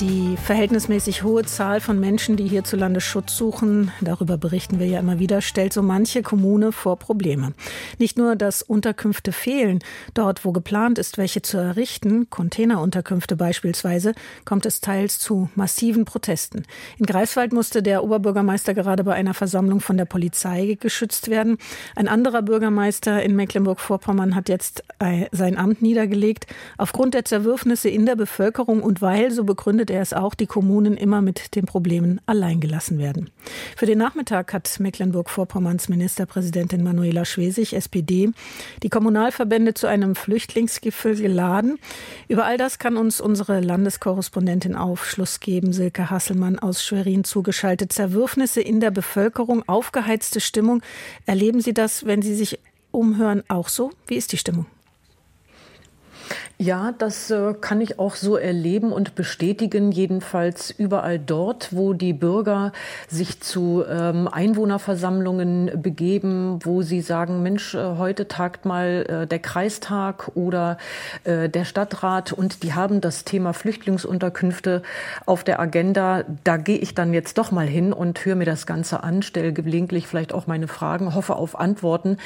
die verhältnismäßig hohe Zahl von Menschen, die hierzulande Schutz suchen, darüber berichten wir ja immer wieder, stellt so manche Kommune vor Probleme. Nicht nur, dass Unterkünfte fehlen, dort wo geplant ist, welche zu errichten, Containerunterkünfte beispielsweise, kommt es teils zu massiven Protesten. In Greifswald musste der Oberbürgermeister gerade bei einer Versammlung von der Polizei geschützt werden. Ein anderer Bürgermeister in Mecklenburg-Vorpommern hat jetzt äh, sein Amt niedergelegt. Aufgrund der Zerwürfnisse in der Bevölkerung und weil, so begründet er es auch, die Kommunen immer mit den Problemen alleingelassen werden. Für den Nachmittag hat Mecklenburg-Vorpommerns Ministerpräsidentin Manuela Schwesig, SPD, die Kommunalverbände zu einem Flüchtlingsgipfel geladen. Über all das kann uns unsere Landeskorrespondentin Aufschluss geben, Silke Hasselmann aus Schwerin zugeschaltet. Zerwürfnisse in der Bevölkerung, aufgeheizte Stimmung. Erleben Sie das, wenn Sie sich umhören, auch so? Wie ist die Stimmung? Ja, das äh, kann ich auch so erleben und bestätigen, jedenfalls überall dort, wo die Bürger sich zu ähm, Einwohnerversammlungen begeben, wo sie sagen, Mensch, äh, heute tagt mal äh, der Kreistag oder der Stadtrat und die haben das Thema Flüchtlingsunterkünfte auf der Agenda. Da gehe ich dann jetzt doch mal hin und höre mir das Ganze an, stelle gelegentlich vielleicht auch meine Fragen, hoffe auf Antworten.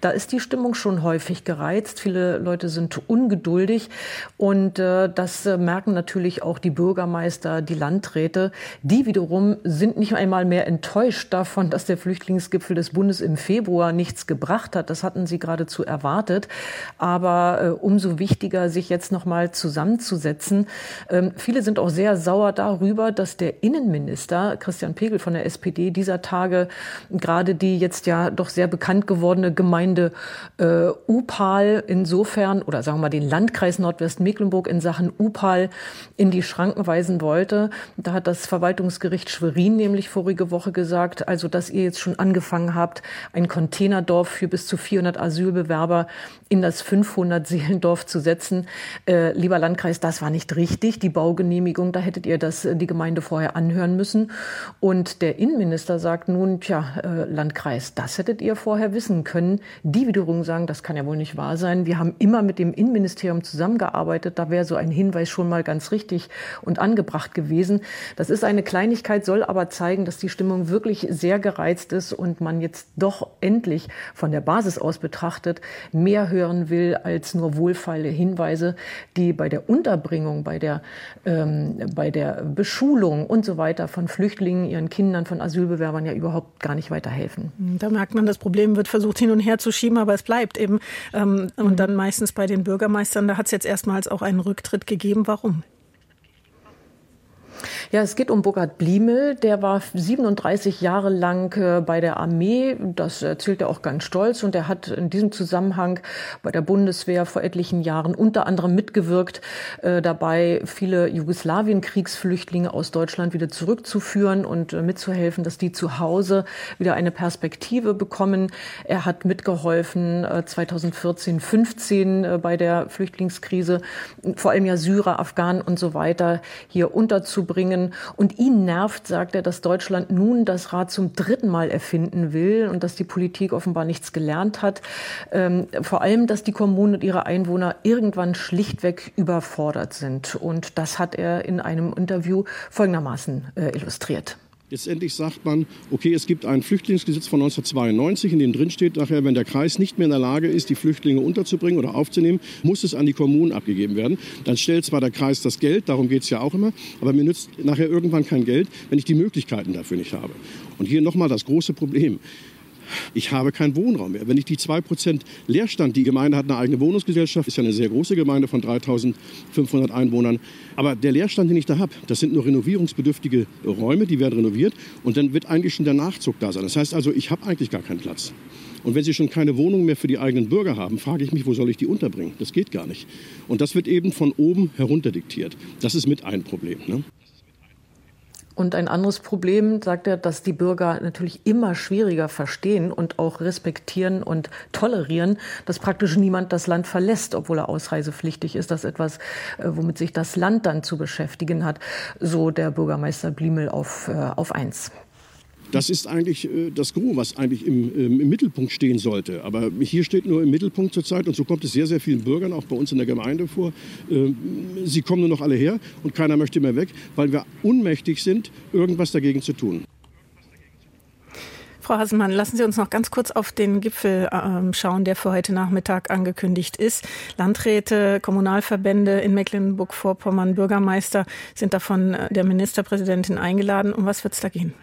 Da ist die Stimmung schon häufig gereizt. Viele Leute sind ungeduldig wichtig. Und äh, das äh, merken natürlich auch die Bürgermeister, die Landräte. Die wiederum sind nicht einmal mehr enttäuscht davon, dass der Flüchtlingsgipfel des Bundes im Februar nichts gebracht hat. Das hatten sie geradezu erwartet. Aber äh, umso wichtiger, sich jetzt noch mal zusammenzusetzen. Ähm, viele sind auch sehr sauer darüber, dass der Innenminister Christian Pegel von der SPD dieser Tage gerade die jetzt ja doch sehr bekannt gewordene Gemeinde äh, Upal insofern oder sagen wir mal den Landkreis Landkreis Nordwestmecklenburg in Sachen UPAL in die Schranken weisen wollte. Da hat das Verwaltungsgericht Schwerin nämlich vorige Woche gesagt, also dass ihr jetzt schon angefangen habt, ein Containerdorf für bis zu 400 Asylbewerber in das 500 Seelendorf zu setzen. Äh, lieber Landkreis, das war nicht richtig. Die Baugenehmigung, da hättet ihr das äh, die Gemeinde vorher anhören müssen. Und der Innenminister sagt nun, tja, äh, Landkreis, das hättet ihr vorher wissen können. Die wiederum sagen, das kann ja wohl nicht wahr sein. Wir haben immer mit dem Innenministerium zusammengearbeitet. Da wäre so ein Hinweis schon mal ganz richtig und angebracht gewesen. Das ist eine Kleinigkeit, soll aber zeigen, dass die Stimmung wirklich sehr gereizt ist und man jetzt doch endlich von der Basis aus betrachtet mehr hören will als nur wohlfeile Hinweise, die bei der Unterbringung, bei der, ähm, bei der Beschulung und so weiter von Flüchtlingen, ihren Kindern, von Asylbewerbern ja überhaupt gar nicht weiterhelfen. Da merkt man, das Problem wird versucht hin und her zu schieben, aber es bleibt eben. Ähm, und dann meistens bei den Bürgermeistern, da hat jetzt erstmals auch einen Rücktritt gegeben. Warum? Ja, es geht um Burkhard Bliemel. Der war 37 Jahre lang äh, bei der Armee. Das erzählt er auch ganz stolz. Und er hat in diesem Zusammenhang bei der Bundeswehr vor etlichen Jahren unter anderem mitgewirkt, äh, dabei viele Jugoslawien-Kriegsflüchtlinge aus Deutschland wieder zurückzuführen und äh, mitzuhelfen, dass die zu Hause wieder eine Perspektive bekommen. Er hat mitgeholfen 2014, 15 bei der Flüchtlingskrise, vor allem ja Syrer, Afghanen und so weiter hier unterzubringen können. Und ihn nervt, sagt er, dass Deutschland nun das Rad zum dritten Mal erfinden will und dass die Politik offenbar nichts gelernt hat. Ähm, vor allem, dass die Kommunen und ihre Einwohner irgendwann schlichtweg überfordert sind. Und das hat er in einem Interview folgendermaßen äh, illustriert. Letztendlich sagt man, okay, es gibt ein Flüchtlingsgesetz von 1992, in dem drin steht nachher, wenn der Kreis nicht mehr in der Lage ist, die Flüchtlinge unterzubringen oder aufzunehmen, muss es an die Kommunen abgegeben werden. Dann stellt zwar der Kreis das Geld, darum geht es ja auch immer, aber mir nützt nachher irgendwann kein Geld, wenn ich die Möglichkeiten dafür nicht habe. Und hier nochmal das große Problem. Ich habe keinen Wohnraum mehr. Wenn ich die 2% Leerstand, die Gemeinde hat eine eigene Wohnungsgesellschaft, ist ja eine sehr große Gemeinde von 3500 Einwohnern. Aber der Leerstand, den ich da habe, das sind nur renovierungsbedürftige Räume, die werden renoviert und dann wird eigentlich schon der Nachzug da sein. Das heißt also, ich habe eigentlich gar keinen Platz. Und wenn Sie schon keine Wohnung mehr für die eigenen Bürger haben, frage ich mich, wo soll ich die unterbringen? Das geht gar nicht. Und das wird eben von oben herunter diktiert. Das ist mit ein Problem. Ne? Und ein anderes Problem, sagt er, dass die Bürger natürlich immer schwieriger verstehen und auch respektieren und tolerieren, dass praktisch niemand das Land verlässt, obwohl er ausreisepflichtig ist. Das ist etwas, äh, womit sich das Land dann zu beschäftigen hat, so der Bürgermeister Bliemel auf, äh, auf eins. Das ist eigentlich äh, das Gros, was eigentlich im, ähm, im, Mittelpunkt stehen sollte. Aber hier steht nur im Mittelpunkt zurzeit, und so kommt es sehr, sehr vielen Bürgern, auch bei uns in der Gemeinde vor, äh, sie kommen nur noch alle her und keiner möchte mehr weg, weil wir unmächtig sind, irgendwas dagegen zu tun. Frau Hasenmann, lassen Sie uns noch ganz kurz auf den Gipfel äh, schauen, der für heute Nachmittag angekündigt ist. Landräte, Kommunalverbände in Mecklenburg-Vorpommern, Bürgermeister sind davon äh, der Ministerpräsidentin eingeladen. Um was wird es da gehen?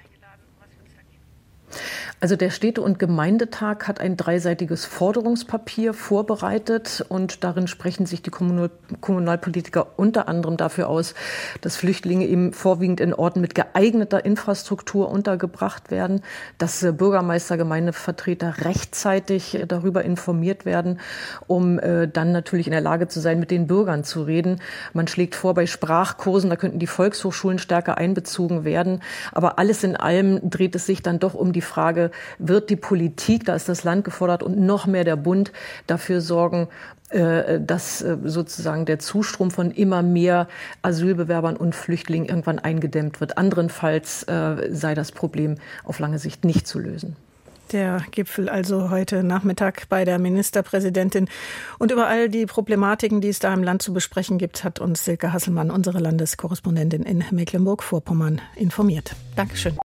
Also der Städte- und Gemeindetag hat ein dreiseitiges Forderungspapier vorbereitet und darin sprechen sich die Kommunal Kommunalpolitiker unter anderem dafür aus, dass Flüchtlinge eben vorwiegend in Orten mit geeigneter Infrastruktur untergebracht werden, dass äh, Bürgermeister, Gemeindevertreter rechtzeitig äh, darüber informiert werden, um äh, dann natürlich in der Lage zu sein, mit den Bürgern zu reden. Man schlägt vor, bei Sprachkursen, da könnten die Volkshochschulen stärker einbezogen werden. Aber alles in allem dreht es sich dann doch um die Frage, wird die Politik, da ist das Land gefordert und noch mehr der Bund dafür sorgen, äh, dass äh, sozusagen der Zustrom von immer mehr Asylbewerbern und Flüchtlingen irgendwann eingedämmt wird. Anderenfalls äh, sei das Problem auf lange Sicht nicht zu lösen. Der Gipfel also heute Nachmittag bei der Ministerpräsidentin. Und über all die Problematiken, die es da im Land zu besprechen gibt, hat uns Silke Hasselmann, unsere Landeskorrespondentin in Mecklenburg-Vorpommern, informiert. Dankeschön.